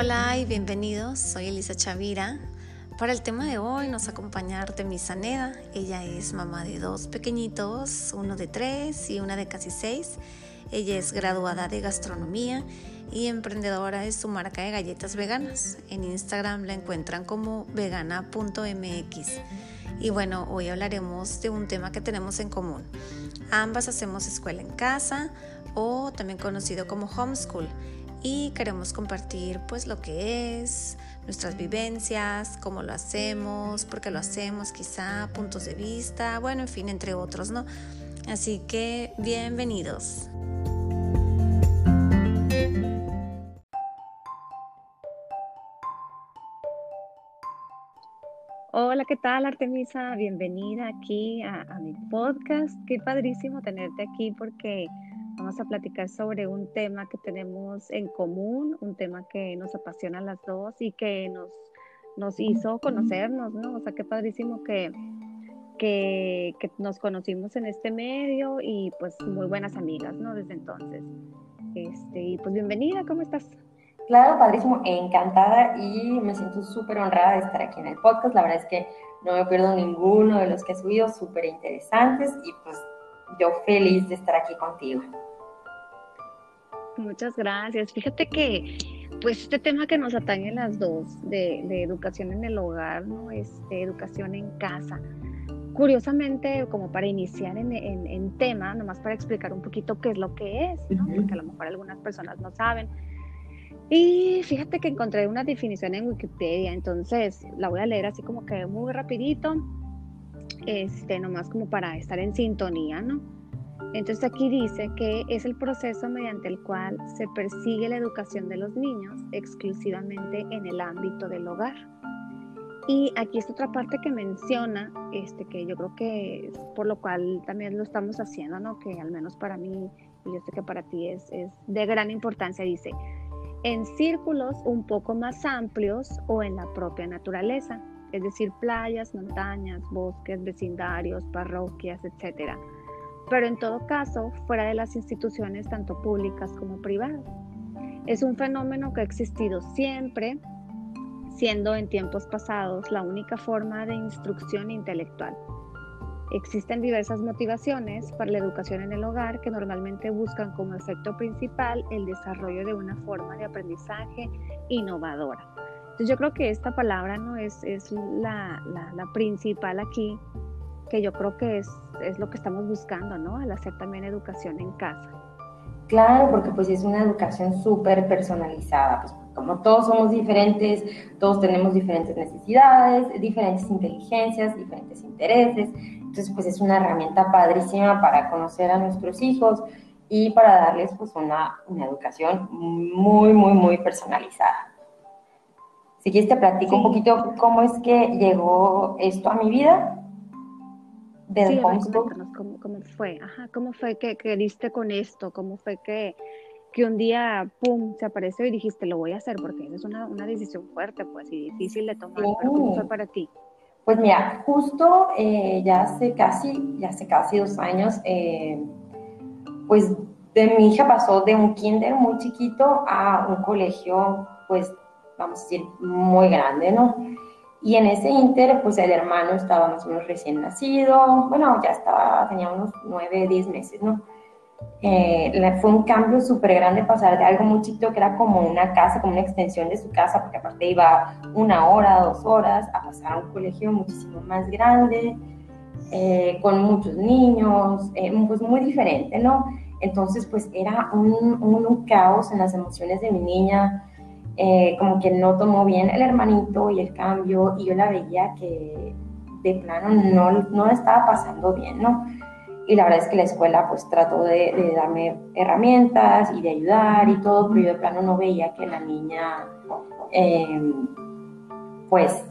Hola y bienvenidos, soy Elisa Chavira. Para el tema de hoy nos acompaña Artemisa Neda. Ella es mamá de dos pequeñitos, uno de tres y una de casi seis. Ella es graduada de gastronomía y emprendedora de su marca de galletas veganas. En Instagram la encuentran como vegana.mx. Y bueno, hoy hablaremos de un tema que tenemos en común. Ambas hacemos escuela en casa o también conocido como homeschool y queremos compartir pues lo que es, nuestras vivencias, cómo lo hacemos, por qué lo hacemos quizá, puntos de vista, bueno, en fin, entre otros, ¿no? Así que bienvenidos. Hola, ¿qué tal Artemisa? Bienvenida aquí a, a mi podcast. Qué padrísimo tenerte aquí porque Vamos a platicar sobre un tema que tenemos en común, un tema que nos apasiona a las dos y que nos, nos hizo conocernos, ¿no? O sea, qué padrísimo que, que, que, nos conocimos en este medio y pues muy buenas amigas, ¿no? Desde entonces. Este, y pues bienvenida, ¿cómo estás? Claro, padrísimo, encantada y me siento súper honrada de estar aquí en el podcast. La verdad es que no me pierdo ninguno de los que he subido, súper interesantes y pues yo feliz de estar aquí contigo. Muchas gracias. Fíjate que, pues, este tema que nos atañe las dos, de, educación en el hogar, ¿no? Este, educación en casa. Curiosamente, como para iniciar en, en, tema, nomás para explicar un poquito qué es lo que es, ¿no? Porque a lo mejor algunas personas no saben. Y fíjate que encontré una definición en Wikipedia, entonces la voy a leer así como que muy rapidito, este, nomás como para estar en sintonía, ¿no? Entonces aquí dice que es el proceso mediante el cual se persigue la educación de los niños exclusivamente en el ámbito del hogar. Y aquí es otra parte que menciona, este, que yo creo que es por lo cual también lo estamos haciendo, ¿no? que al menos para mí, y yo sé que para ti es, es de gran importancia, dice, en círculos un poco más amplios o en la propia naturaleza, es decir, playas, montañas, bosques, vecindarios, parroquias, etcétera pero en todo caso fuera de las instituciones tanto públicas como privadas. Es un fenómeno que ha existido siempre, siendo en tiempos pasados la única forma de instrucción intelectual. Existen diversas motivaciones para la educación en el hogar que normalmente buscan como efecto principal el desarrollo de una forma de aprendizaje innovadora. Entonces yo creo que esta palabra no es, es la, la, la principal aquí que yo creo que es, es lo que estamos buscando, ¿no? Al hacer también educación en casa. Claro, porque pues es una educación súper personalizada, pues como todos somos diferentes, todos tenemos diferentes necesidades, diferentes inteligencias, diferentes intereses, entonces pues es una herramienta padrísima para conocer a nuestros hijos y para darles pues una, una educación muy, muy, muy personalizada. Si quieres te platico un poquito cómo es que llegó esto a mi vida sí, cómo, cómo, fue, Ajá, cómo fue que, que diste con esto, cómo fue que, que un día, pum, se apareció y dijiste, lo voy a hacer, porque es una, una decisión fuerte, pues, y difícil de tomar, pero ¿cómo fue para ti? Pues mira, justo eh, ya hace casi, ya hace casi dos años, eh, pues de mi hija pasó de un kinder muy chiquito a un colegio, pues, vamos a decir, muy grande, ¿no? Y en ese inter, pues el hermano estaba más o menos recién nacido, bueno, ya estaba, tenía unos nueve, diez meses, ¿no? Eh, fue un cambio súper grande pasar de algo muy chiquito que era como una casa, como una extensión de su casa, porque aparte iba una hora, dos horas, a pasar a un colegio muchísimo más grande, eh, con muchos niños, eh, pues muy diferente, ¿no? Entonces, pues era un, un caos en las emociones de mi niña, eh, como que no tomó bien el hermanito y el cambio, y yo la veía que de plano no, no estaba pasando bien, ¿no? Y la verdad es que la escuela pues trató de, darme herramientas y de ayudar y todo, pero yo de plano no veía que la niña eh, pues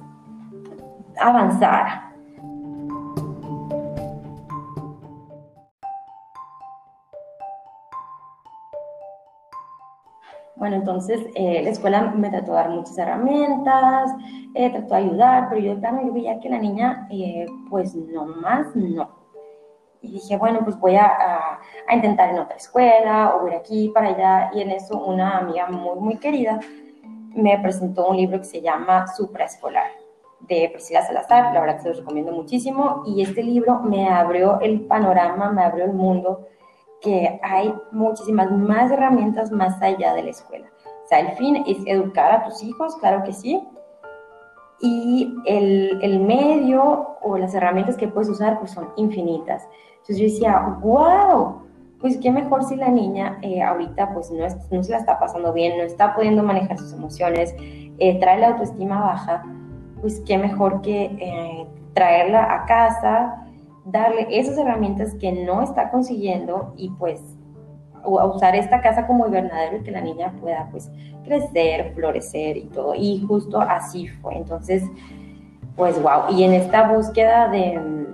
avanzara. Bueno, entonces eh, la escuela me trató de dar muchas herramientas, eh, trató de ayudar, pero yo de yo veía que la niña, eh, pues no más, no. Y dije, bueno, pues voy a, a, intentar en otra escuela o ir aquí para allá. Y en eso una amiga muy, muy querida me presentó un libro que se llama Supraescolar de Priscila Salazar, la verdad se los recomiendo muchísimo, y este libro me abrió el panorama, me abrió el mundo, que hay muchísimas más herramientas más allá de la escuela. O sea, el fin es educar a tus hijos, claro que sí, y el, el medio o las herramientas que puedes usar pues son infinitas. Entonces yo decía, wow, pues qué mejor si la niña eh, ahorita pues no, no, se la está pasando bien, no está pudiendo manejar sus emociones, eh, trae la autoestima baja, pues qué mejor que eh, traerla a casa, darle esas herramientas que no está consiguiendo y pues usar esta casa como invernadero y que la niña pueda pues crecer, florecer y todo. Y justo así fue. Entonces, pues wow. Y en esta búsqueda de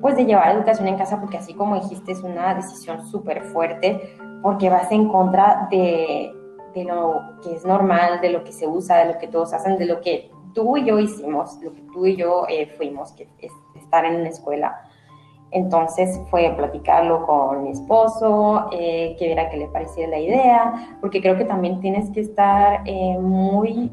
pues de llevar educación en casa, porque así como dijiste, es una decisión súper fuerte, porque vas en contra de, de lo que es normal, de lo que se usa, de lo que todos hacen, de lo que tú y yo hicimos, lo que tú y yo eh, fuimos, que es estar en una escuela. Entonces fue platicarlo con mi esposo, eh, que viera qué le parecía la idea, porque creo que también tienes que estar eh, muy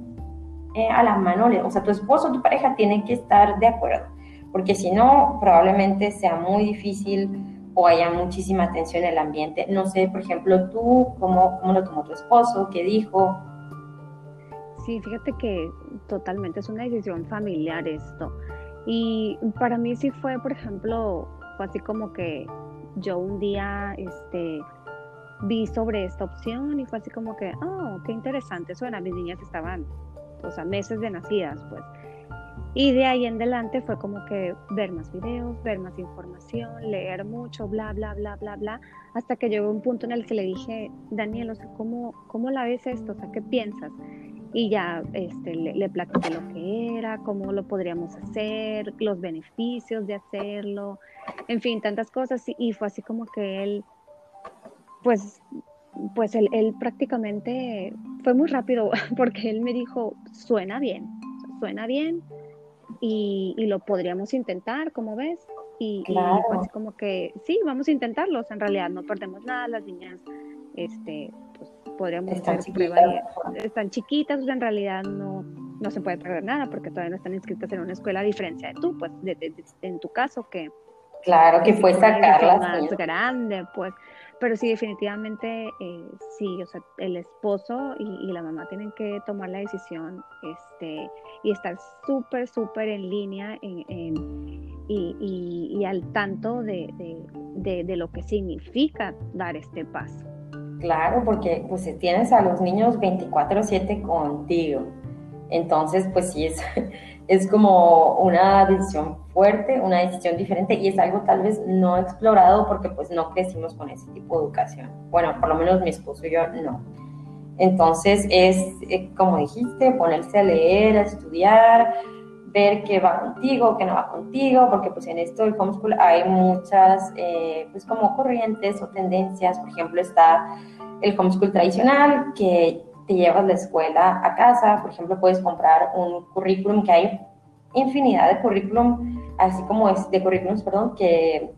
a la mano, o sea, tu esposo, tu pareja tiene que estar de acuerdo, porque si no, probablemente sea muy difícil o haya muchísima tensión en el ambiente. No sé, por ejemplo, tú, ¿cómo, cómo lo tomó tu esposo? ¿Qué dijo? Sí, fíjate que totalmente es una decisión familiar esto. Y para mí sí fue, por ejemplo, fue así como que yo un día este, vi sobre esta opción y fue así como que, oh, qué interesante suena. Mis niñas estaban, o sea, meses de nacidas, pues. Y de ahí en adelante fue como que ver más videos, ver más información, leer mucho, bla, bla, bla, bla, bla, hasta que llegó un punto en el que le dije, Daniel, o sea, ¿cómo, cómo la ves esto? O sea, ¿qué piensas? Y ya este, le, le platiqué lo que era, cómo lo podríamos hacer, los beneficios de hacerlo, en fin, tantas cosas. Y, fue así como que él, pues, pues él, él, prácticamente fue muy rápido porque él me dijo, suena bien, suena bien y, y lo podríamos intentar, como ves. Y, y, fue así como que, sí, vamos a intentarlo, en realidad no perdemos nada, las niñas, este, podríamos están chiquitas. están chiquitas, en realidad no, no se puede perder nada porque todavía no están inscritas en una escuela a diferencia de tú, pues en tu caso que... Claro, que fue sacarlas. Más grande, pues. Pero sí, definitivamente, eh, sí, o sea, el esposo y, la mamá tienen que tomar la decisión este, y estar súper, súper en línea y, y, al tanto de, de, de lo que significa dar este paso. Claro, porque pues tienes a los niños 24/7 contigo. Entonces, pues sí, es, es como una decisión fuerte, una decisión diferente y es algo tal vez no explorado porque pues no crecimos con ese tipo de educación. Bueno, por lo menos mi esposo y yo no. Entonces es, eh, como dijiste, ponerse a leer, a estudiar, ver qué va contigo, qué no va contigo, porque pues en esto del homeschool hay muchas, eh, pues como corrientes o tendencias, por ejemplo está el homeschool tradicional, que te llevas la escuela a casa, por ejemplo puedes comprar un currículum, que hay infinidad de currículum, así como es de currículums, perdón, que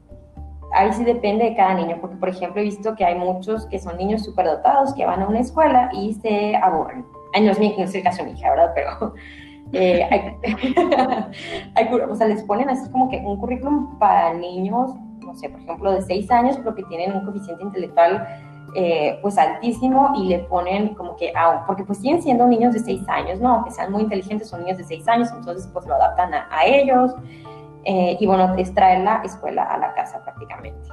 ahí sí depende de cada niño, porque por ejemplo he visto que hay muchos que son niños superdotados que van a una escuela y se aburren. Ay, no es, mi, no es el caso de mi hija, ¿verdad? Pero eh, hay, o sea, les ponen así como que un currículum para niños, no sé, por ejemplo, de 6 años, pero que tienen un coeficiente intelectual eh, pues altísimo y le ponen como que, ah, porque pues siguen siendo niños de 6 años, ¿no? Que sean muy inteligentes, son niños de 6 años, entonces pues lo adaptan a, ellos. Eh, y bueno, es traer la escuela a la casa prácticamente.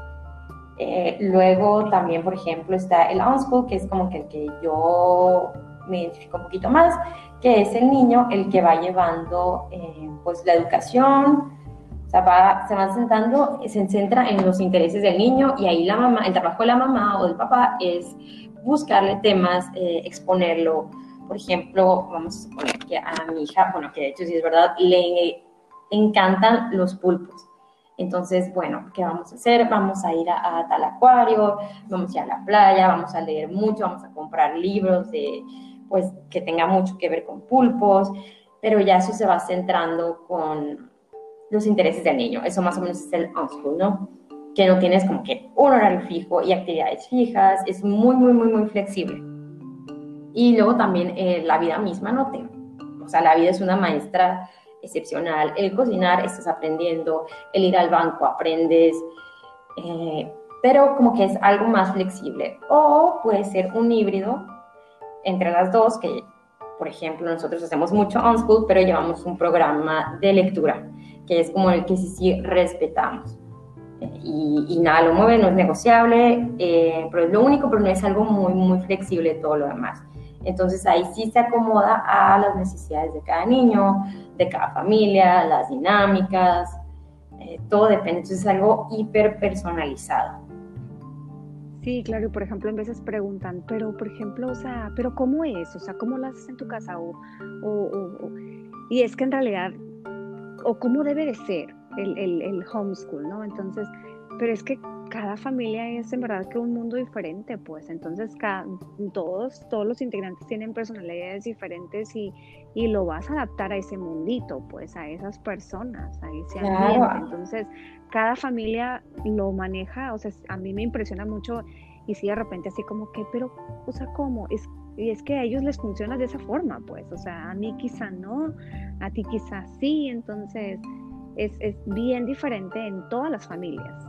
luego también, por ejemplo, está el on-school, que es como que el que yo me identifico un poquito más, que es el niño el que va llevando eh, pues la educación, o sea, va, se va sentando, se centra en los intereses del niño y ahí la mamá, el trabajo de la mamá o del papá es buscarle temas, eh, exponerlo. Por ejemplo, vamos a suponer que a mi hija, bueno, que de hecho sí es verdad, le encantan los pulpos. Entonces, bueno, ¿qué vamos a hacer? Vamos a ir a, a, tal acuario, vamos a ir a la playa, vamos a leer mucho, vamos a comprar libros de, pues que tenga mucho que ver con pulpos, pero ya eso se va centrando con los intereses del niño. Eso más o menos es el homeschool, ¿no? Que no tienes como que un horario fijo y actividades fijas, es muy, muy, muy, muy flexible. Y luego también eh, la vida misma, no te, o sea, la vida es una maestra excepcional. El cocinar estás aprendiendo, el ir al banco aprendes, eh, pero como que es algo más flexible. O puede ser un híbrido entre las dos, que por ejemplo nosotros hacemos mucho on school, pero llevamos un programa de lectura, que es como el que sí, sí respetamos. Y, nada, lo mueve, no es negociable, eh, pero es lo único, pero no es algo muy, muy flexible todo lo demás. Entonces ahí sí se acomoda a las necesidades de cada niño, de cada familia, las dinámicas, eh, todo depende. Entonces es algo hiper personalizado. Sí, claro, y por ejemplo, en veces preguntan, pero por ejemplo, o sea, pero ¿cómo es? O sea, ¿cómo lo haces en tu casa? O, y es que en realidad, o cómo debe de ser el, el, el homeschool, ¿no? Entonces, pero es que cada familia es en verdad que un mundo diferente, pues entonces cada, todos, todos los integrantes tienen personalidades diferentes y, y, lo vas a adaptar a ese mundito, pues a esas personas, a ese ambiente. Entonces, cada familia lo maneja, o sea, a mí me impresiona mucho y si de repente así como que, pero, o sea, ¿cómo? Es, y es que a ellos les funciona de esa forma, pues, o sea, a mí quizá no, a ti quizá sí, entonces es, es bien diferente en todas las familias.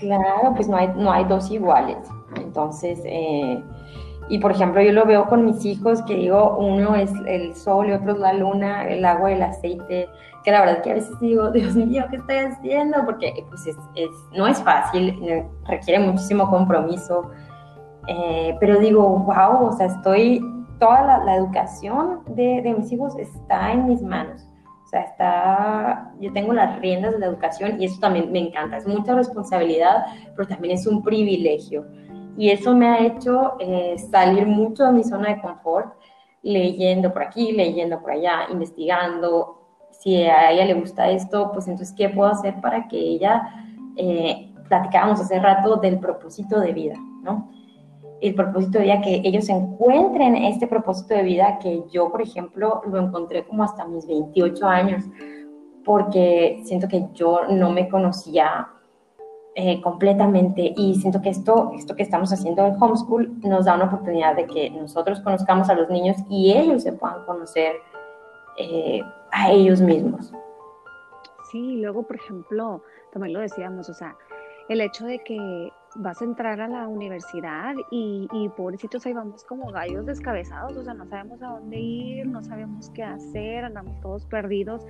Claro, pues no hay, no hay dos iguales. Entonces, eh, y por ejemplo, yo lo veo con mis hijos, que digo, uno es el sol y otro es la luna, el agua, el aceite, que la verdad que a veces digo, Dios mío, ¿qué estoy haciendo? Porque pues es, no es fácil, eh, requiere muchísimo compromiso, eh, pero digo, wow, o sea, estoy, toda la, educación de, de mis hijos está en mis manos. O sea, está, yo tengo las riendas de la educación y eso también me encanta. Es mucha responsabilidad, pero también es un privilegio. Y eso me ha hecho eh, salir mucho de mi zona de confort, leyendo por aquí, leyendo por allá, investigando. Si a ella le gusta esto, pues entonces, ¿qué puedo hacer para que ella, eh, platicábamos hace rato del propósito de vida, ¿no? El propósito de vida, que ellos encuentren este propósito de vida que yo, por ejemplo, lo encontré como hasta mis 28 años, porque siento que yo no me conocía eh, completamente y siento que esto, esto que estamos haciendo en homeschool nos da una oportunidad de que nosotros conozcamos a los niños y ellos se puedan conocer eh, a ellos mismos. Sí, luego, por ejemplo, también lo decíamos, o sea, el hecho de que vas a entrar a la universidad y, y, pobrecitos ahí vamos como gallos descabezados, o sea, no sabemos a dónde ir, no sabemos qué hacer, andamos todos perdidos.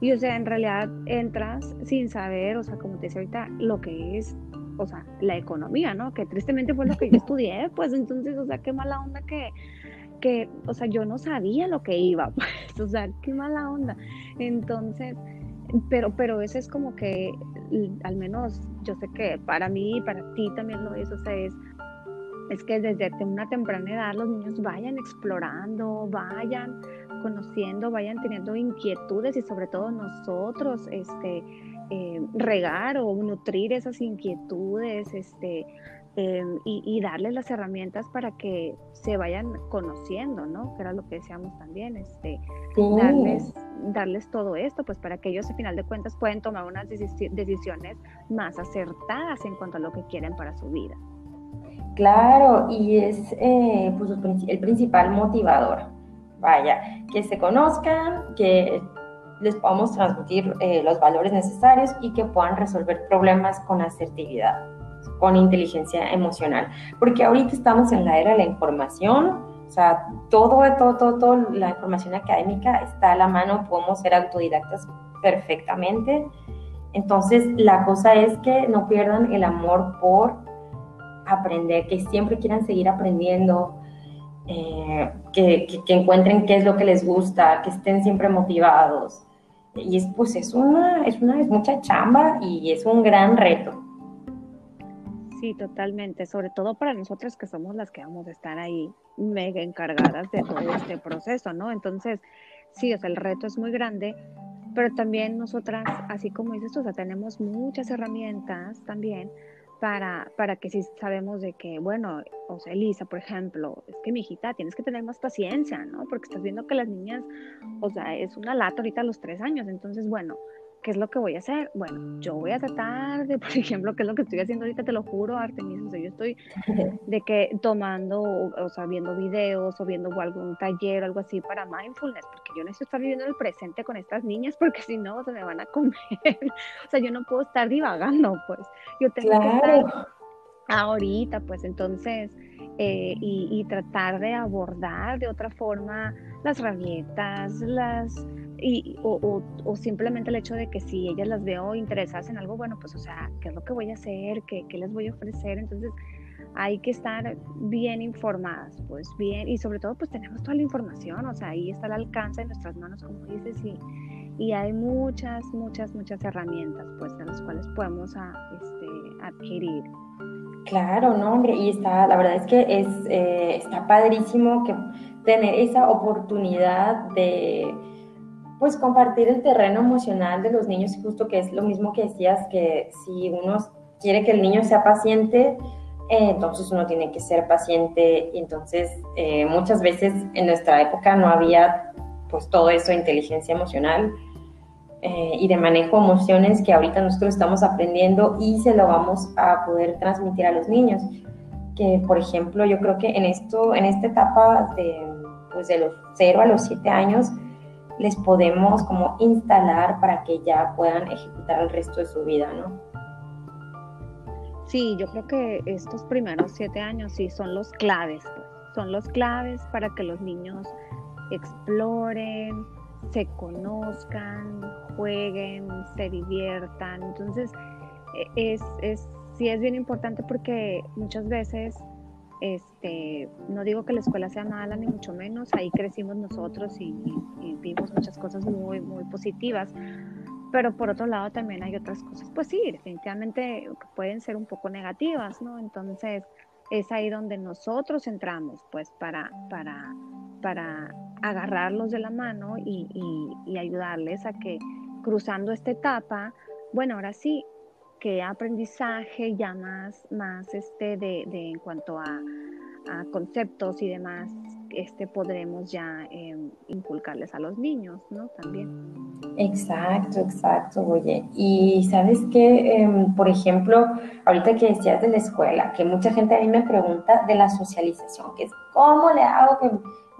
Y o sea, en realidad entras sin saber, o sea, como te decía ahorita, lo que es, o sea, la economía, ¿no? Que tristemente fue lo que yo estudié, pues entonces, o sea, qué mala onda que, que, o sea, yo no sabía lo que iba, pues, o sea, qué mala onda. Entonces, pero, pero ese es como que, al menos yo sé que para mí y para ti también lo es, o sea, es, es que desde una temprana edad los niños vayan explorando, vayan conociendo, vayan teniendo inquietudes y sobre todo nosotros, este, eh, regar o nutrir esas inquietudes, este, em, y, y, darles las herramientas para que se vayan conociendo, ¿no? Que era lo que decíamos también, este, darles darles todo esto, pues para que ellos a final de cuentas pueden tomar unas decisiones más acertadas en cuanto a lo que quieren para su vida. Claro, y es eh, pues, el principal motivador. Vaya, que se conozcan, que les podamos transmitir eh, los valores necesarios y que puedan resolver problemas con asertividad, con inteligencia emocional. Porque ahorita estamos en la era de la información, o sea, todo, todo, todo, toda la información académica está a la mano, podemos ser autodidactas perfectamente. Entonces, la cosa es que no pierdan el amor por aprender, que siempre quieran seguir aprendiendo, eh, que, encuentren qué es lo que les gusta, que estén siempre motivados. Y es, pues, es una, es una, mucha chamba y es un gran reto. Sí, totalmente, sobre todo para nosotros que somos las que vamos a estar ahí mega encargadas de todo este proceso, ¿no? Entonces, sí, o sea, el reto es muy grande, pero también nosotras, así como dices tú, o sea, tenemos muchas herramientas también para, para que si sabemos de que, bueno, o sea, Elisa, por ejemplo, es que mi hijita, tienes que tener más paciencia, ¿no? Porque estás viendo que las niñas, o sea, es una lata ahorita a los tres años, entonces, bueno, ¿qué es lo que voy a hacer? Bueno, yo voy a tratar de, por ejemplo, ¿qué es lo que estoy haciendo ahorita? Te lo juro, Artemis, o sea, yo estoy de que tomando, o sea, viendo videos o viendo algún taller o algo así para mindfulness, porque yo necesito estar viviendo el presente con estas niñas, porque si no, se me van a comer. o sea, yo no puedo estar divagando, pues. Yo tengo que estar ahorita, pues entonces, eh, y, y, tratar de abordar de otra forma las rabietas, las y, o, simplemente el hecho de que si ellas las veo interesadas en algo, bueno, pues o sea, ¿qué es lo que voy a hacer? ¿Qué, qué les voy a ofrecer? Entonces hay que estar bien informadas, pues bien, y sobre todo pues tenemos toda la información, o sea, ahí está el alcance de nuestras manos, como dices, y, y hay muchas, muchas, muchas herramientas, pues, de las cuales podemos ah, este, adquirir. Claro, no, hombre, y está, la verdad es que es, eh, está padrísimo que tener esa oportunidad de pues compartir el terreno emocional de los niños, justo que es lo mismo que decías, que si uno quiere que el niño sea paciente, eh, entonces uno tiene que ser paciente. Entonces eh, muchas veces en nuestra época no había pues todo eso de inteligencia emocional eh, y de manejo emociones que ahorita nosotros estamos aprendiendo y se lo vamos a poder transmitir a los niños. Que por ejemplo yo creo que en esto, en esta etapa de, pues, de los 0 a los 7 años, les podemos como instalar para que ya puedan ejecutar el resto de su vida, ¿no? Sí, yo creo que estos primeros siete años sí son los claves, pues. son los claves para que los niños exploren, se conozcan, jueguen, se diviertan. Entonces, e, es, es, sí es bien importante porque muchas veces este, no digo que la escuela sea mala, ni mucho menos, ahí crecimos nosotros y, vimos muchas cosas muy, muy positivas, pero por otro lado también hay otras cosas, pues sí, definitivamente pueden ser un poco negativas, ¿no? Entonces es ahí donde nosotros entramos, pues para, para, para agarrarlos de la mano y, y ayudarles a que cruzando esta etapa, bueno, ahora sí, que aprendizaje ya más, más este de, de en cuanto a, conceptos y demás, este podremos ya em, inculcarles a los niños, ¿no? También. Exacto, exacto, oye. Y sabes que, em, por ejemplo, ahorita que decías de la escuela, que mucha gente a mí me pregunta de la socialización, que es cómo le hago que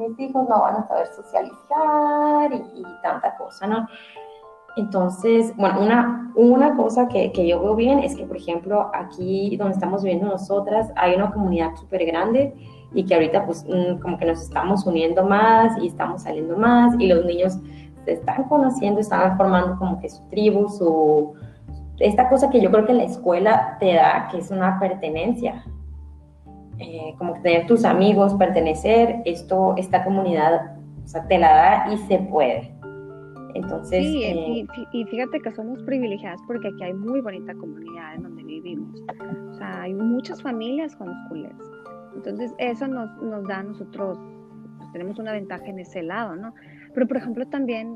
mis hijos no van a saber socializar y tanta cosa, ¿no? Entonces, bueno, una, una cosa que, que, yo veo bien es que, por ejemplo, aquí donde estamos viviendo nosotras, hay una comunidad súper grande y que ahorita pues mm, como que nos estamos uniendo más y estamos saliendo más y los niños se están conociendo, están formando como que su tribu, su... Esta cosa que yo creo que la escuela te da, que es una pertenencia, eh, como que tener tus amigos, pertenecer, esto, esta comunidad, o sea, te la da y se puede. Entonces, sí, eh, y, fíjate que somos privilegiadas porque aquí hay muy bonita comunidad en donde vivimos. O sea, hay muchas familias homeschoolers. Entonces, eso nos, nos da a nosotros, pues, tenemos una ventaja en ese lado, ¿no? Pero, por ejemplo, también,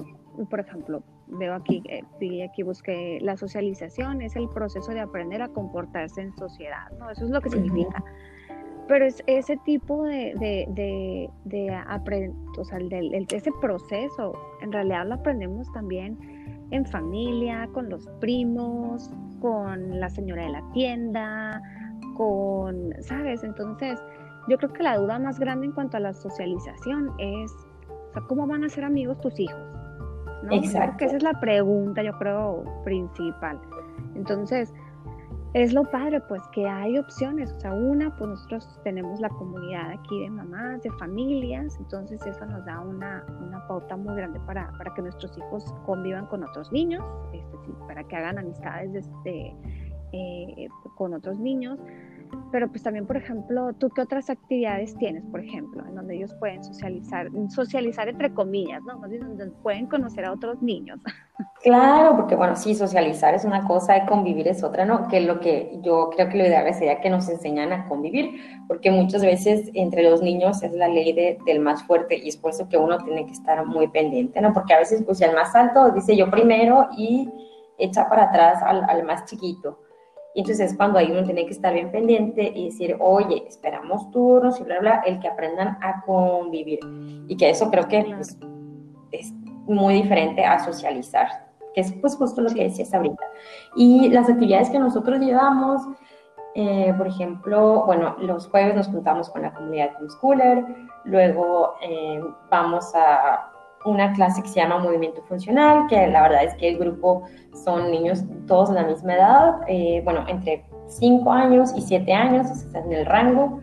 por ejemplo, veo aquí, eh, aquí busqué la socialización, es el proceso de aprender a comportarse en sociedad, ¿no? Eso es lo que significa. Pero es ese tipo de, de, de, de o sea, el, ese proceso, en realidad lo aprendemos también en familia, con los primos, con la señora de la tienda, con, ¿sabes? Entonces, yo creo que la duda más grande en cuanto a la socialización es, o sea, ¿cómo van a ser amigos tus hijos? ¿no? Exacto. que esa es la pregunta, yo creo, principal. Entonces, es lo padre, pues que hay opciones. O sea, una, pues nosotros tenemos la comunidad aquí de mamás, de familias, entonces eso nos da una, una pauta muy grande para, para, que nuestros hijos convivan con otros niños, este, para que hagan amistades desde, eh, con otros niños. Pero pues también, por ejemplo, ¿tú qué otras actividades tienes, por ejemplo, en donde ellos pueden socializar, socializar entre comillas, ¿no? Donde pueden conocer a otros niños. Claro, porque bueno, sí, socializar es una cosa y convivir es otra, ¿no? Que lo que yo creo que lo ideal sería que nos enseñan a convivir, porque muchas veces entre los niños es la ley del más fuerte y es por eso que uno tiene que estar muy pendiente, ¿no? Porque a veces pues el más alto dice yo primero y echa para atrás al, al más chiquito. Y entonces es cuando ahí uno tiene que estar bien pendiente y decir, oye, esperamos turnos y bla, bla, el que aprendan a convivir. Y que eso creo que pues, es muy diferente a socializar, que es pues justo lo que decías ahorita. Y las actividades que nosotros llevamos, eh, por ejemplo, bueno, los jueves nos juntamos con la comunidad homeschooler, luego eh, vamos a una clase que se llama Movimiento Funcional, que la verdad es que el grupo son niños todos de la misma edad, eh, bueno, entre 5 años y 7 años, están en el rango,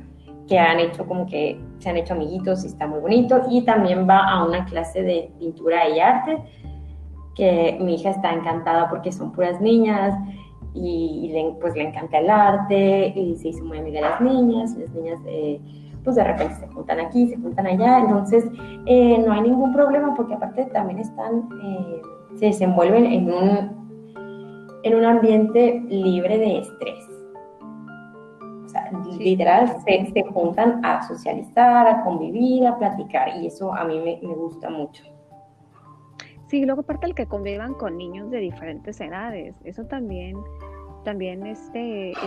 que han hecho como que se han hecho amiguitos y está muy bonito. Y también va a una clase de pintura y arte, que mi hija está encantada porque son puras niñas y, pues le encanta el arte y se hizo muy amiga de las niñas. Las niñas eh, pues de repente se juntan aquí, se juntan allá. Entonces eh, no hay ningún problema porque aparte también están, eh, se desenvuelven en un, en un ambiente libre de estrés literal se, se, juntan a socializar, a convivir, a platicar y eso a mí me, me gusta mucho. Sí, luego aparte el que convivan con niños de diferentes edades, eso también, también este, es,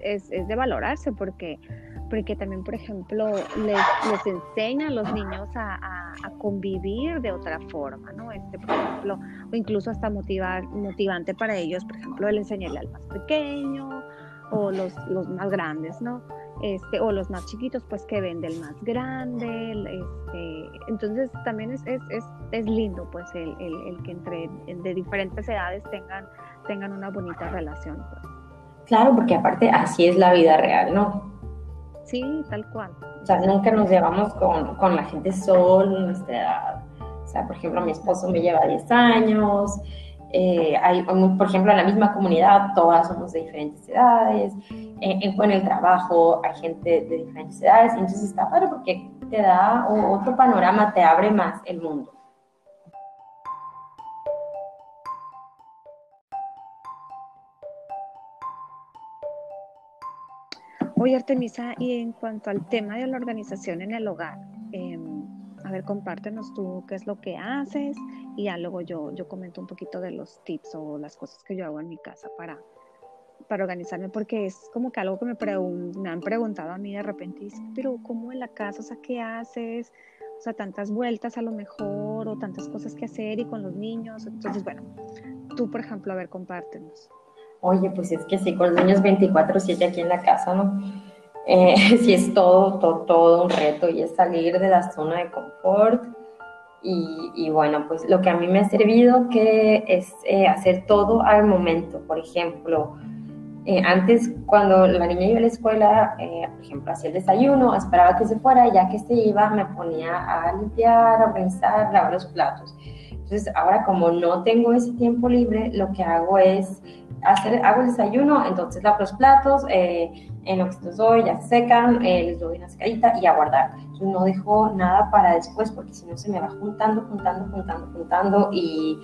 es, es de valorarse porque, porque también, por ejemplo, les, les enseña a los niños a, a, convivir de otra forma, ¿no? Este, por ejemplo, o incluso hasta motivar, motivante para ellos, por ejemplo, el enseñarle al más pequeño, o los, los más grandes, ¿no? Este, o los más chiquitos, pues que ven del más grande, este, entonces también es, es, es, es lindo, pues, el, el, el, que entre de diferentes edades tengan, tengan una bonita relación. Pues. Claro, porque aparte así es la vida real, ¿no? Sí, tal cual. O sea, nunca nos llevamos con, con la gente solo nuestra edad. O sea, por ejemplo, mi esposo me lleva 10 años, eh, hay, por ejemplo, en la misma comunidad, todas somos de diferentes edades, eh, en, el trabajo hay gente de diferentes edades, entonces está padre porque te da otro panorama, te abre más el mundo. Oye, Artemisa, y en cuanto al tema de la organización en el hogar, eh, a ver, compártenos tú qué es lo que haces y ya luego yo, yo comento un poquito de los tips o las cosas que yo hago en mi casa para, para organizarme, porque es como que algo que me, me han preguntado a mí de repente, dice, pero ¿cómo en la casa? O sea, ¿qué haces? O sea, tantas vueltas a lo mejor o tantas cosas que hacer y con los niños. Entonces, bueno, tú, por ejemplo, a ver, compártenos. Oye, pues es que sí, con los niños 24/7 aquí en la casa, ¿no? eh, sí es todo, todo, todo un reto y es salir de la zona de confort. Y, y, bueno, pues lo que a mí me ha servido que es eh, hacer todo al momento. Por ejemplo, eh, antes cuando la niña iba a la escuela, eh, por ejemplo, hacía el desayuno, esperaba que se fuera, ya que se iba, me ponía a limpiar, a organizar, lavar los platos. Entonces, ahora como no tengo ese tiempo libre, lo que hago es hacer, hago el desayuno, entonces lavo los platos, eh, en lo que los doy ya se secan, eh, les doy una secadita y a guardar. Yo no dejo nada para después porque si no se me va juntando, juntando, juntando, juntando y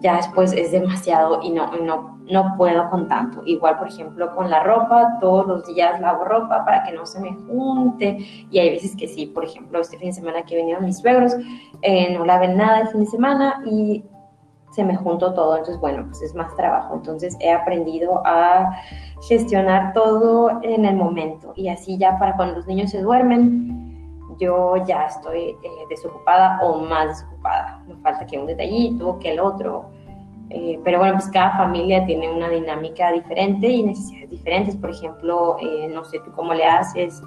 ya después es demasiado y no, no, no puedo con tanto. Igual, por ejemplo, con la ropa, todos los días lavo ropa para que no se me junte y hay veces que sí, por ejemplo, este fin de semana que vinieron mis suegros, eh, no laven nada el fin de semana y se me juntó todo, entonces bueno, pues es más trabajo. Entonces he aprendido a gestionar todo en el momento y así ya para cuando los niños se duermen, yo ya estoy eh, desocupada o más desocupada. Me falta que un detallito, que el otro. Eh, pero bueno, pues cada familia tiene una dinámica diferente y necesidades diferentes. Por ejemplo, eh, no sé tú cómo le haces.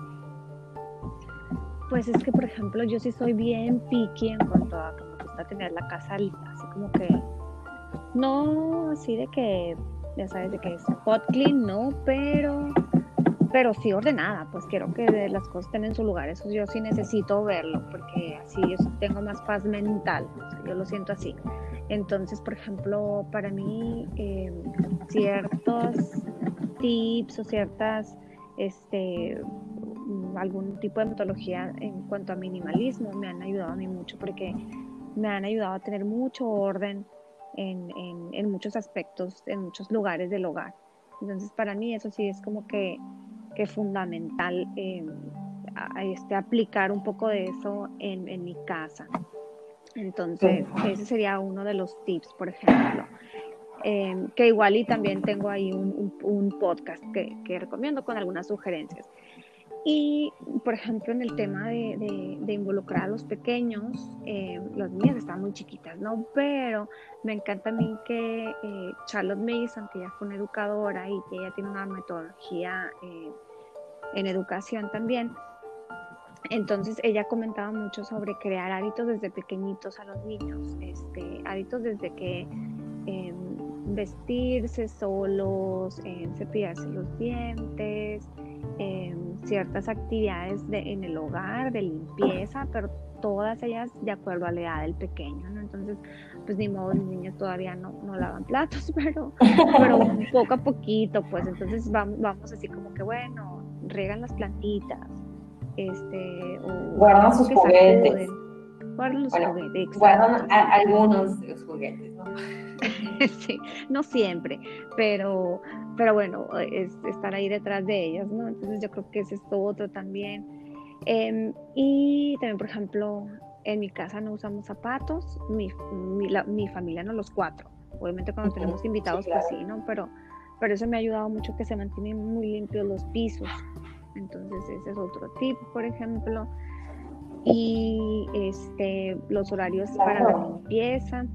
Pues es que, por ejemplo, yo sí soy bien piqui en cuanto a gusta tener la casa así como que no así de que, ya sabes, de que es hot clean, no, pero, pero sí ordenada, pues quiero que las cosas estén en su lugar, eso yo sí necesito verlo, porque así yo tengo más paz mental, yo lo siento así. Entonces, por ejemplo, para mí, eh, ciertos tips o ciertas, este, algún tipo de metodología en cuanto a minimalismo me han ayudado a mí mucho porque me han ayudado a tener mucho orden en, en, muchos aspectos, en muchos lugares del hogar. Entonces, para mí eso sí es como que, que fundamental eh, este, aplicar un poco de eso en, en mi casa. Entonces, ese sería uno de los tips, por ejemplo. Eh, que igual y también tengo ahí un, un, un podcast que, que, recomiendo con algunas sugerencias. Y, por ejemplo, en el tema de, involucrar a los pequeños, eh, las niñas están muy chiquitas, ¿no? Pero me encanta a mí que eh, Charlotte Mason, que ya fue una educadora y que ella tiene una metodología eh, en educación también, entonces ella comentaba mucho sobre crear hábitos desde pequeñitos a los niños, este, hábitos desde que em, vestirse solos, cepillarse los dientes, Em, ciertas actividades de, en el hogar, de limpieza, pero todas ellas de acuerdo a la edad del pequeño, ¿no? Entonces, pues ni modo, los niños todavía no, no lavan platos, pero, pero poco a poquito, pues entonces vamos, vamos así como que, bueno, riegan las plantitas, este, o guardan sus juguetes. Guardan los juguetes. Guardan algunos juguetes, ¿no? sí, no siempre, pero, pero bueno, es estar ahí detrás de ellas, ¿no? Entonces yo creo que ese es todo otro también. Em, y también, por ejemplo, en mi casa no usamos zapatos, mi, mi, familia no, los cuatro. Obviamente cuando tenemos invitados, pues sí, ¿no? Pero, pero eso me ha ayudado mucho que se mantienen muy limpios los pisos. Entonces ese es otro tip, por ejemplo. Y este, los horarios para la limpieza.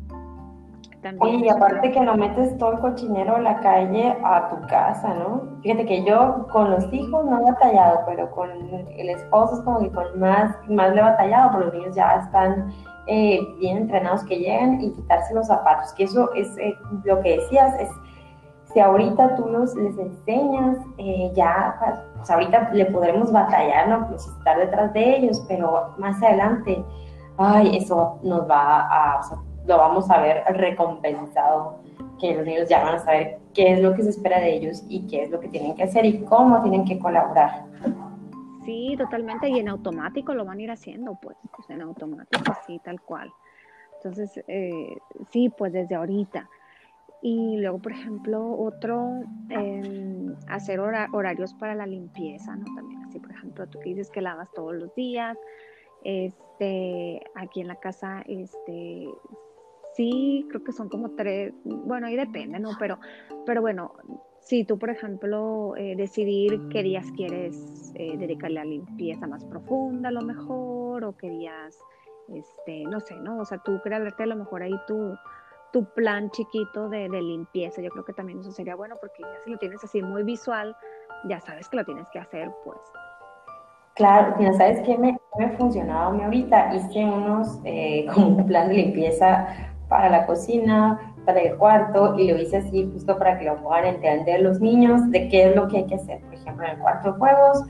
Oye, y aparte que no metes todo el cochinero a la calle a tu casa, ¿no? Fíjate que yo con los hijos no he batallado, pero con el esposo es como que con más, más le he batallado, porque los niños ya están eh, bien entrenados que llegan y quitarse los zapatos, que eso es eh, lo que decías, es si ahorita tú los, les enseñas, eh, ya, pues ahorita le podremos batallar, ¿no? Pues estar detrás de ellos, pero más adelante, ay, eso nos va a, lo vamos a ver recompensado, que los niños ya van a saber qué es lo que se espera de ellos y qué es lo que tienen que hacer y cómo tienen que colaborar. Sí, totalmente, y en automático lo van a ir haciendo, pues, pues en automático, sí, tal cual. Entonces, eh, sí, pues desde ahorita. Y luego, por ejemplo, otro, em, hacer horarios para la limpieza, ¿no? También así, por ejemplo, tú que dices que lavas todos los días, este, aquí en la casa, este, sí, creo que son como tres, bueno, ahí depende, ¿no? Pero, pero bueno, si tú, por ejemplo, eh, decidir qué días quieres eh, dedicarle a limpieza más profunda a lo mejor, o querías, este, no sé, ¿no? O sea, tú crearte a lo mejor ahí tu, tu plan chiquito de, limpieza, yo creo que también eso sería bueno, porque ya si lo tienes así muy visual, ya sabes que lo tienes que hacer, pues. Claro, ya sabes qué me, me funcionado a mí ahorita, hice unos, eh, como un plan de limpieza para la cocina, para el cuarto, y lo hice así justo para que lo puedan entender los niños de qué es lo que hay que hacer. Por ejemplo, en el cuarto de juegos,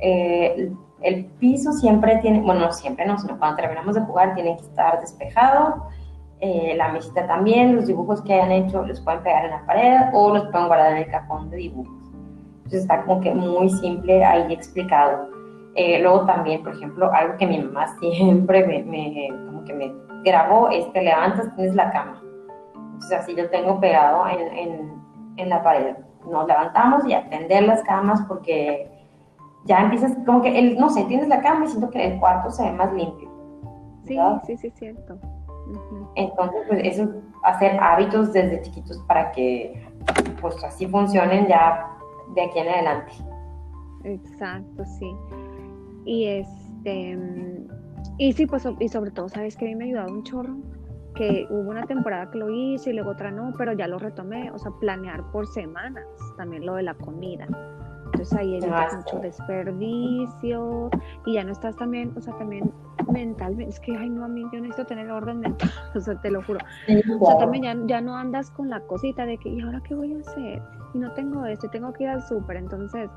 eh, el piso siempre tiene, bueno, no siempre, no, sino cuando terminamos de jugar tiene que estar despejado. Eh, la mesita también, los dibujos que hayan hecho los pueden pegar en la pared o los pueden guardar en el cajón de dibujos. Entonces está como que muy simple ahí explicado. Eh, luego también, por ejemplo, algo que mi mamá siempre me, me como que me grabó es te levantas, tienes la cama. Entonces así lo tengo pegado en, en, en la pared. Nos levantamos y atender las camas porque ya empiezas, como que, el, no sé, tienes la cama y siento que el cuarto se ve más limpio. Sí, sí, sí, es cierto. Entonces, pues eso, hacer hábitos desde chiquitos para que, pues así funcionen ya de aquí en adelante. Exacto, sí. Y este, y sí, pues, y sobre todo, ¿sabes que A mí me ha ayudado un chorro, que hubo una temporada que lo hice y luego otra no, pero ya lo retomé, o sea, planear por semanas, también lo de la comida. Entonces ahí evitas mucho desperdicio y ya no estás también, o sea, también mentalmente, es que, ay, no, a mí yo necesito tener orden mental, o sea, te lo juro. O sea, también ya, ya, no andas con la cosita de que, ¿y ahora qué voy a hacer? Y no tengo esto, y tengo que ir al súper, entonces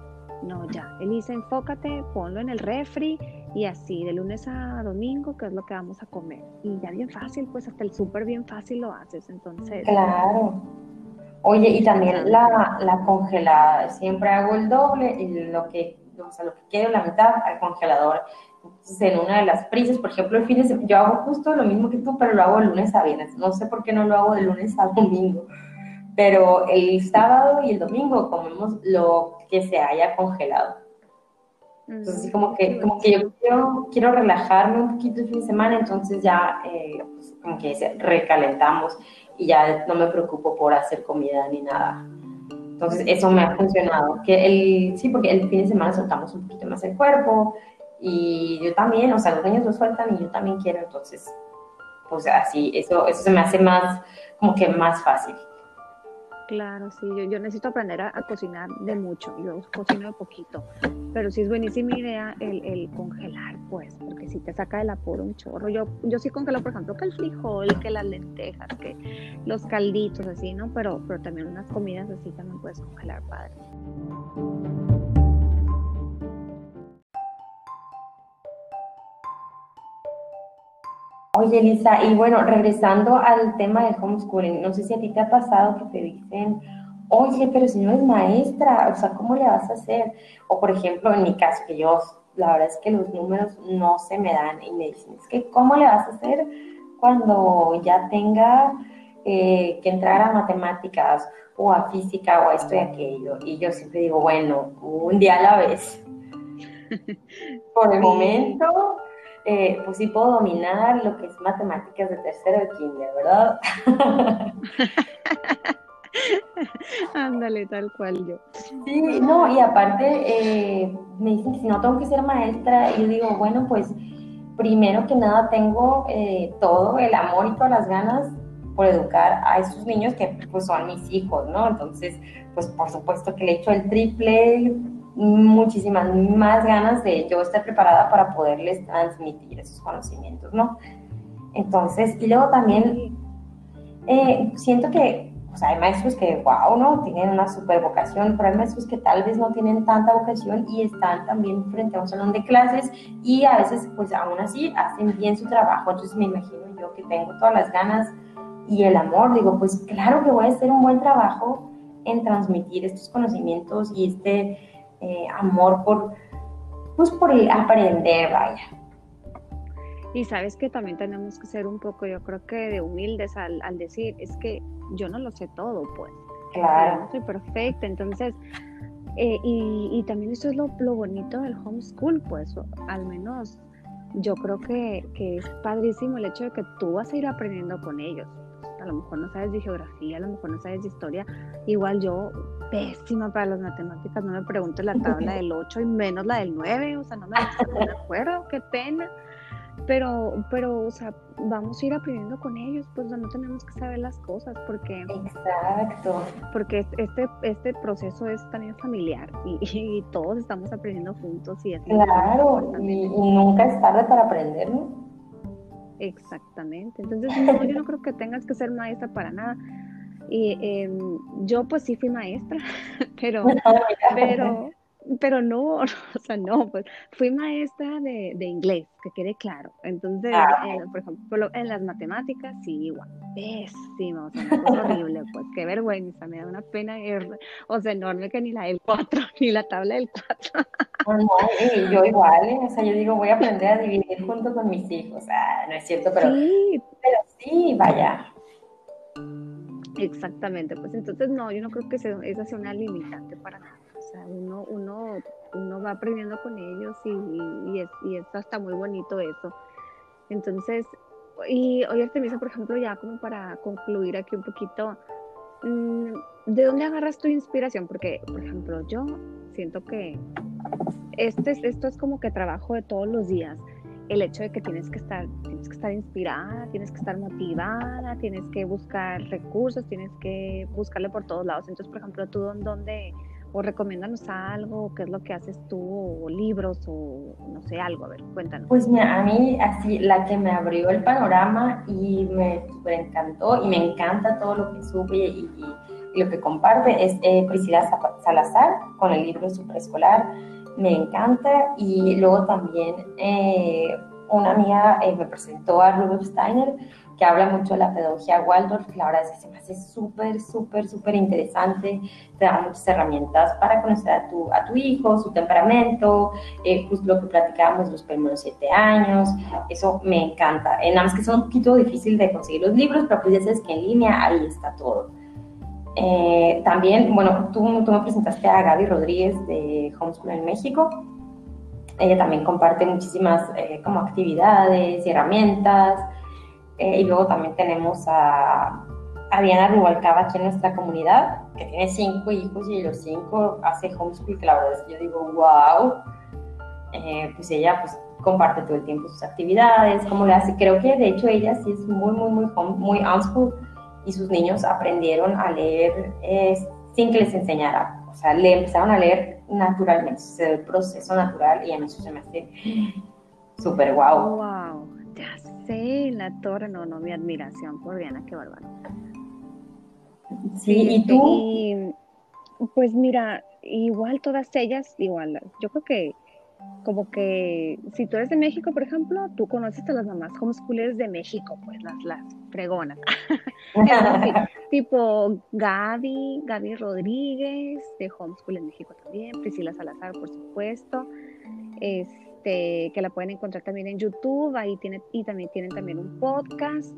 no, ya, Elisa, enfócate, ponlo en el refri y así, de lunes a domingo, que es lo que vamos a comer. Y ya bien fácil, pues hasta el súper bien fácil lo haces, entonces. Claro. Oye, y también la, la congelada, siempre hago el doble y lo que, o sea, lo que quede la mitad al congelador. Entonces, en una de las prisas, por ejemplo, el fin de semana, yo hago justo lo mismo que tú, pero lo hago de lunes a viernes. No sé por qué no lo hago de lunes a domingo pero el sábado y el domingo comemos lo que se haya congelado. Entonces, como que, como que yo quiero, quiero relajarme un poquito el fin de semana, entonces ya, eh, pues, como que recalentamos y ya no me preocupo por hacer comida ni nada. Entonces, eso me ha funcionado. Que el, sí, porque el fin de semana soltamos un poquito más el cuerpo y yo también, o sea, los niños lo sueltan y yo también quiero, entonces, pues así, eso, eso se me hace más, como que más fácil. Claro, sí, yo, necesito aprender a, cocinar de mucho, yo cocino de poquito, pero sí es buenísima idea el, el, congelar, pues, porque si te saca del apuro un chorro. Yo, yo sí congelo, por ejemplo, que el frijol, que las lentejas, que los calditos, así, ¿no? Pero, pero también unas comidas así también puedes congelar, padre. Oye, Elisa, y bueno, regresando al tema del homeschooling, no sé si a ti te ha pasado que te dicen, oye, pero si no es maestra, o sea, ¿cómo le vas a hacer? O por ejemplo, en mi caso, que yo, la verdad es que los números no se me dan y me dicen, es que ¿cómo le vas a hacer cuando ya tenga eh, que entrar a matemáticas o a física o a esto y aquello? Y yo siempre digo, bueno, un día a la vez. Por el momento eh, pues sí puedo dominar lo que es matemáticas de tercero de kinder, ¿verdad? Ándale, tal cual yo. Sí, no, y aparte eh, me dicen que si no tengo que ser maestra, y yo digo, bueno, pues primero que nada tengo eh, todo el amor y todas las ganas por educar a esos niños que pues son mis hijos, ¿no? Entonces, pues por supuesto que le he hecho el triple, muchísimas más ganas de yo estar preparada para poderles transmitir esos conocimientos, ¿no? Entonces, y luego también eh, siento que o sea, hay maestros que, wow, ¿no? Tienen una super vocación, pero hay maestros que tal vez no tienen tanta vocación y están también frente a un salón de clases y a veces, pues aún así, hacen bien su trabajo. Entonces me imagino yo que tengo todas las ganas y el amor. Digo, pues claro que voy a hacer un buen trabajo en transmitir estos conocimientos y este eh, amor por, pues por aprender, vaya. Y sabes que también tenemos que ser un poco, yo creo que de humildes al, decir, es que yo no lo sé todo, pues. Claro. No soy perfecta, entonces, eh, y, también eso es lo, lo, bonito del homeschool, pues, al menos yo creo que, que es padrísimo el hecho de que tú vas a ir aprendiendo con ellos a lo mejor no sabes de geografía, a lo mejor no sabes de historia. Igual yo, pésima para las matemáticas, no me pregunto la tabla del 8 y menos la del 9, o sea, no me, acuerdo, qué pena. Pero, pero, o sea, vamos a ir aprendiendo con ellos, pues no tenemos que saber las cosas porque... Exacto. Porque este, este proceso es también familiar y, todos estamos aprendiendo juntos y así. Claro, y, nunca es tarde para aprender, ¿no? Exactamente. Entonces, no, yo no creo que tengas que ser maestra para nada. Y em, yo pues sí fui maestra, pero, pero, pero no, o sea, no, pues fui maestra de, de inglés, que quede claro. Entonces, ah. eh, por ejemplo, en las matemáticas, sí, igual, pésimo, o sea, horrible, pues qué vergüenza, me da una pena, o sea, enorme que ni la del 4, ni la tabla del 4. No, yo igual, ¿eh? o sea, yo digo, voy a aprender a dividir junto con mis hijos, ah, no es cierto, pero sí, pero sí vaya. Exactamente, pues entonces no, yo no creo que esa sea una limitante para nada uno, uno, uno va aprendiendo con ellos y, y, es, y es hasta muy bonito eso. Entonces, y hoy Artemisa, por ejemplo, ya como para concluir aquí un poquito, mm, ¿de dónde agarras tu inspiración? Porque, por ejemplo, yo siento que este, esto es como que trabajo de todos los días. El hecho de que tienes que estar, tienes que estar inspirada, tienes que estar motivada, tienes que buscar recursos, tienes que buscarle por todos lados. Entonces, por ejemplo, tú dónde, o recomiéndanos algo, qué es lo que haces tú, o libros, o no sé, algo, a ver, cuéntanos. Pues mira, a mí así, la que me abrió el panorama y me encantó, y me encanta todo lo que sube y, lo que comparte, es eh, Priscila Salazar con el libro Superescolar, me encanta, y luego también eh, una amiga eh, me presentó a Rudolf Steiner, que habla mucho de la pedagogía Waldorf, la verdad es que se me hace súper, súper, súper interesante, te da muchas herramientas para conocer a tu, a tu hijo, su temperamento, eh, justo lo que platicábamos los primeros siete años, eso me encanta. Eh, nada más que son un poquito difícil de conseguir los libros, pero pues ya sabes que en línea ahí está todo. Eh, también, bueno, tú, tú me presentaste a Gaby Rodríguez de Homeschool en México. Ella también comparte muchísimas eh, como actividades y herramientas. Eh, y luego también tenemos a, a Diana Rubalcaba aquí en nuestra comunidad, que tiene cinco hijos y los cinco hace homeschool, que la verdad es que yo digo, wow. Eh, pues ella pues comparte todo el tiempo sus actividades, cómo le hace. Creo que de hecho ella sí es muy, muy, muy, muy homeschool y sus niños aprendieron a leer eh, sin que les enseñara. O sea, le empezaron a leer naturalmente, el proceso natural y a mí eso se me hace súper guau. Wow, ya sé, la torre, no, no, mi admiración por Diana, qué bárbaro. Sí, ¿y tú? pues mira, igual todas ellas, igual, yo creo que como que si tú eres de México, por ejemplo, tú conoces a las mamás homeschoolers de México, pues las, las fregonas. tipo Gaby, Gaby Rodríguez, de Homeschool en México también, Priscila Salazar, por supuesto, este, que la pueden encontrar también en YouTube, ahí tiene, y también tienen también un podcast,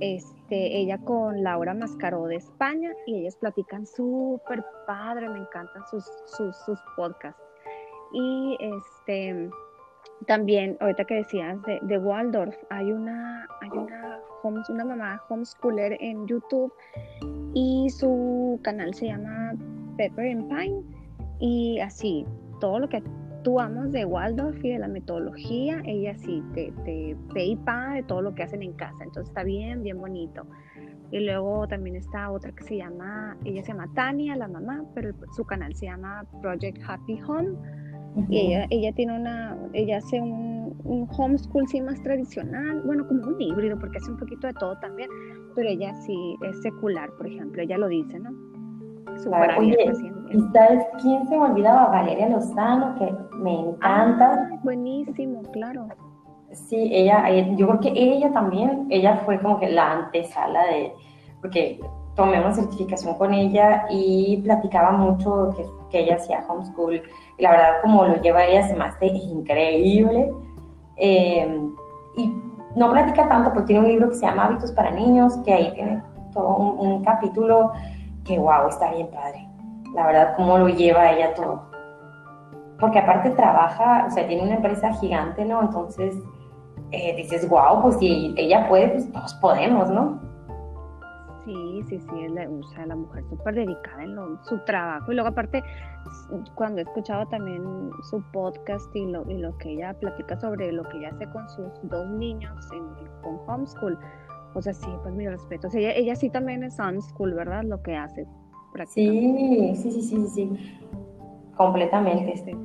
este, ella con Laura Mascaró de España, y ellas platican súper padre, me encantan sus, sus, sus podcasts. Y este también, ahorita que decías de, Waldorf, hay una, hay una, una mamá homeschooler en YouTube y su canal se llama Pepper and Pine. Y así, todo lo que tú amas de Waldorf y de la metodología, ella sí te, te ve de todo lo que hacen en casa. Entonces está bien, bien bonito. Y luego también está otra que se llama, ella se llama Tania, la mamá, pero su canal se llama Project Happy Home y ella, ella tiene una, ella hace un, un, homeschool sí más tradicional, bueno, como un híbrido, porque hace un poquito de todo también, pero ella sí es secular, por ejemplo, ella lo dice, ¿no? Súper Oye, ¿y sabes quién se me olvidaba? Valeria Lozano, que me encanta. Ah, buenísimo, claro. Sí, ella, yo creo que ella también, ella fue como que la antesala de, porque tomé una certificación con ella y platicaba mucho que, que ella hacía homeschool la verdad como lo lleva ella se me hace increíble. Eh, y no platica tanto, pero tiene un libro que se llama Hábitos para Niños, que ahí tiene todo un, capítulo que, wow, está bien padre. La verdad, cómo lo lleva ella todo. Porque aparte trabaja, o sea, tiene una empresa gigante, ¿no? Entonces, eh, dices, wow, pues si ella puede, pues todos podemos, ¿no? Sí, sí, sí, es la, o sea, la mujer súper dedicada en su trabajo. Y luego aparte, cuando he escuchado también su podcast y lo, y lo que ella platica sobre lo que ella hace con sus dos niños en, con homeschool, o sea, sí, pues mi respeto. O sea, ella, ella sí también es homeschool, ¿verdad? Lo que hace. Sí, sí, sí, sí, sí, completamente. Este.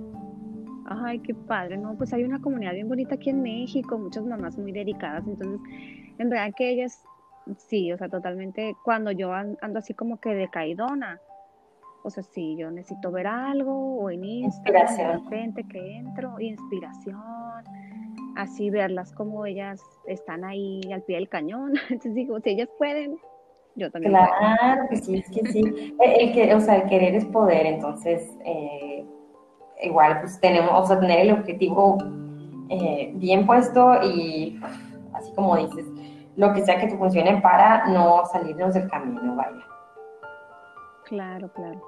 Ay, qué padre, ¿no? Pues hay una comunidad bien bonita aquí en México, muchas mamás muy dedicadas, entonces, en verdad que ellas sí, o sea, totalmente, cuando yo ando así como que decaidona, o sea, sí, yo necesito ver algo o en Instagram, de repente que entro, inspiración, así verlas como ellas están ahí al pie del cañón. Entonces digo, si ellas pueden, yo también Claro que sí, es que sí. El, que, o sea, el querer es poder, entonces, eh, igual, pues tenemos, o sea, tener el objetivo eh, bien puesto y así como dices, lo que sea que te funcione para no salirnos del camino, vaya. Claro, claro.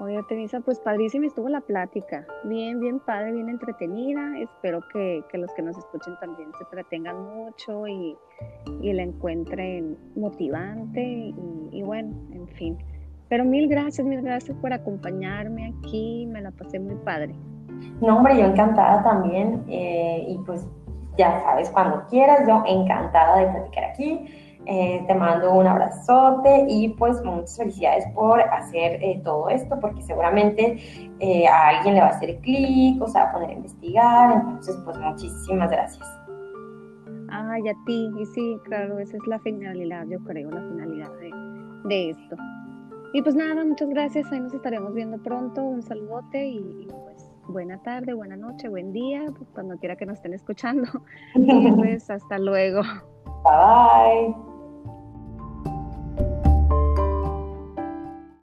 Oye, Teresa, pues padrísima estuvo la plática. Bien, bien padre, bien entretenida. Espero que, los que nos escuchen también se entretengan mucho y, la encuentren motivante y, y, bueno, en fin. Pero mil gracias, mil gracias por acompañarme aquí. Me la pasé muy padre. No, hombre, yo encantada también. Eh, y pues ya sabes, cuando quieras, yo encantada de platicar aquí. Eh, te mando un abrazote y pues muchas felicidades por hacer eh, todo esto, porque seguramente eh, a alguien le va a hacer clic, o sea, va a poner a investigar. Entonces, pues muchísimas gracias. Ay, a ti, y sí, claro, esa es la finalidad, yo creo, la finalidad de, de esto. Y pues nada, muchas gracias, ahí nos estaremos viendo pronto, un saludote y pues buena tarde, buena noche, buen día, pues, cuando quiera que nos estén escuchando. Y pues hasta luego. Bye bye.